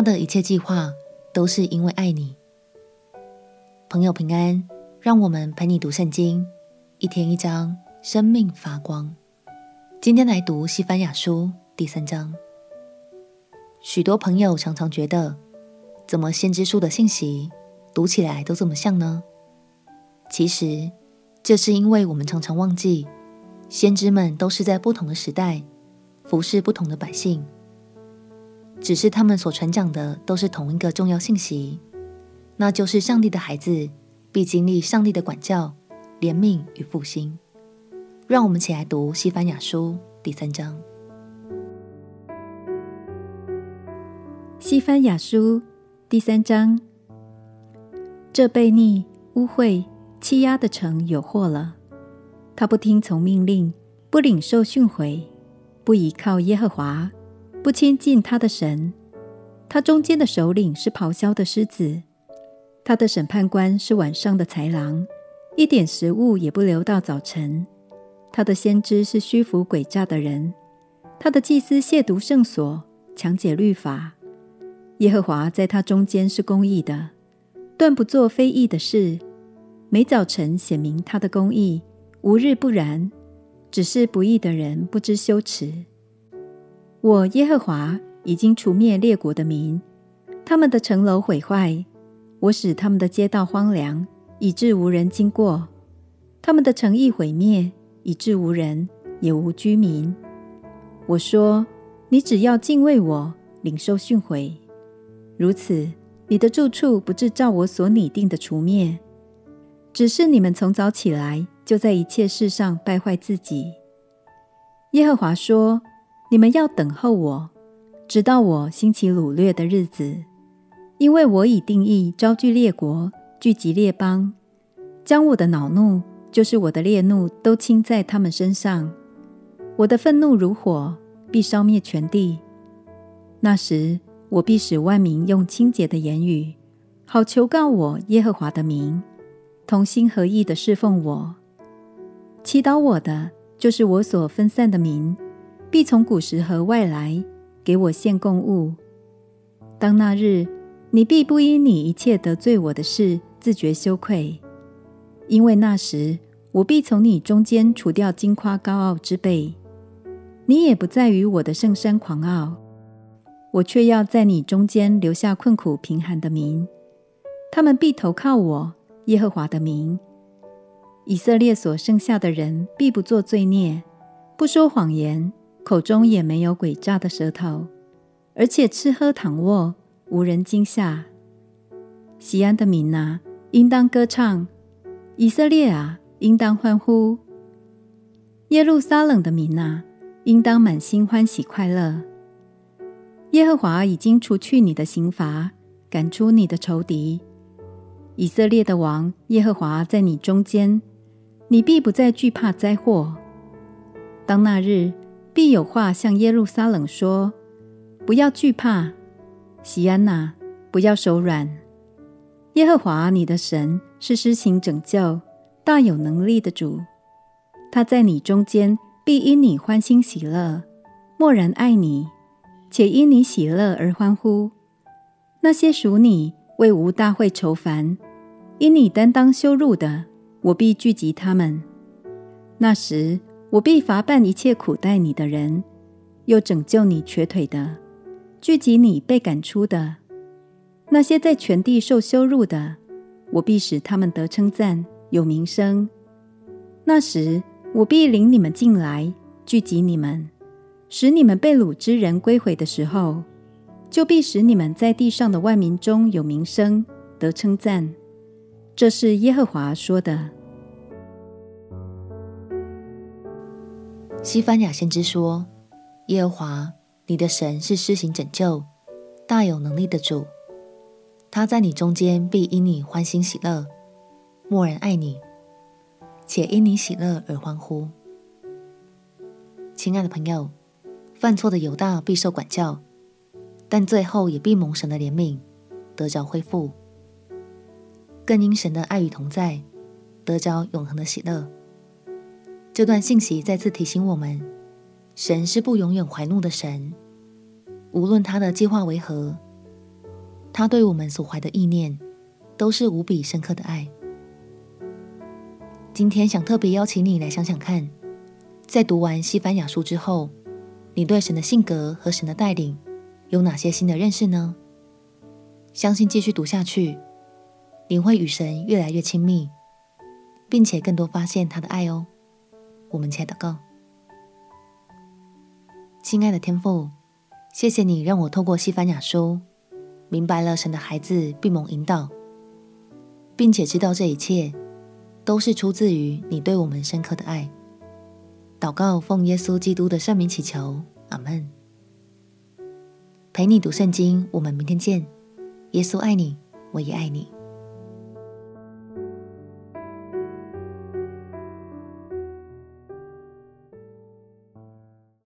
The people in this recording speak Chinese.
他的一切计划都是因为爱你。朋友平安，让我们陪你读圣经，一天一章，生命发光。今天来读西番雅书第三章。许多朋友常常觉得，怎么先知书的信息读起来都这么像呢？其实，这是因为我们常常忘记，先知们都是在不同的时代，服侍不同的百姓。只是他们所传讲的都是同一个重要信息，那就是上帝的孩子必经历上帝的管教、怜悯与复兴。让我们起来读西番雅书第三章。西番雅书第三章，这悖逆、污秽、欺压的城有祸了。他不听从命令，不领受训诲，不倚靠耶和华，不亲近他的神。他中间的首领是咆哮的狮子，他的审判官是晚上的豺狼，一点食物也不留到早晨。他的先知是虚浮诡诈的人，他的祭司亵渎圣所，强解律法。耶和华在他中间是公义的，断不做非义的事。每早晨显明他的公义，无日不然。只是不义的人不知羞耻。我耶和华已经除灭列国的民，他们的城楼毁坏，我使他们的街道荒凉，以致无人经过；他们的城邑毁灭，以致无人，也无居民。我说：你只要敬畏我，领受训诲。如此，你的住处不致照我所拟定的除灭，只是你们从早起来就在一切事上败坏自己。耶和华说：“你们要等候我，直到我兴起掳掠的日子，因为我已定义招聚列国，聚集列邦，将我的恼怒，就是我的烈怒，都倾在他们身上。我的愤怒如火，必烧灭全地。那时。”我必使万民用清洁的言语，好求告我耶和华的名，同心合意的侍奉我。祈祷我的，就是我所分散的民，必从古时河外来，给我献供物。当那日，你必不因你一切得罪我的事自觉羞愧，因为那时我必从你中间除掉金夸高傲之辈，你也不再于我的圣山狂傲。我却要在你中间留下困苦贫寒的民，他们必投靠我耶和华的名。以色列所剩下的人必不做罪孽，不说谎言，口中也没有诡诈的舌头，而且吃喝躺卧，无人惊吓。西安的民哪，应当歌唱；以色列啊，应当欢呼；耶路撒冷的民哪，应当满心欢喜快乐。耶和华已经除去你的刑罚，赶出你的仇敌。以色列的王耶和华在你中间，你必不再惧怕灾祸。当那日，必有话向耶路撒冷说：不要惧怕，锡安娜，不要手软。耶和华你的神是施行拯救、大有能力的主，他在你中间必因你欢欣喜乐，默然爱你。且因你喜乐而欢呼，那些属你为无大会愁烦，因你担当羞辱的，我必聚集他们。那时，我必罚办一切苦待你的人，又拯救你瘸腿的，聚集你被赶出的。那些在全地受羞辱的，我必使他们得称赞，有名声。那时，我必领你们进来，聚集你们。使你们被掳之人归回的时候，就必使你们在地上的万民中有名声，得称赞。这是耶和华说的。西番雅先知说：“耶和华你的神是施行拯救、大有能力的主，他在你中间必因你欢欣喜乐，默然爱你，且因你喜乐而欢呼。”亲爱的朋友。犯错的犹大必受管教，但最后也必蒙神的怜悯，得着恢复，更因神的爱与同在，得着永恒的喜乐。这段信息再次提醒我们，神是不永远怀怒的神，无论他的计划为何，他对我们所怀的意念都是无比深刻的爱。今天想特别邀请你来想想看，在读完西班牙书之后，你对神的性格和神的带领有哪些新的认识呢？相信继续读下去，你会与神越来越亲密，并且更多发现他的爱哦。我们且祷告。亲爱的天父，谢谢你让我透过西番雅书，明白了神的孩子必蒙引导，并且知道这一切都是出自于你对我们深刻的爱。祷告奉耶稣基督的圣名祈求，阿门。陪你读圣经，我们明天见。耶稣爱你，我也爱你。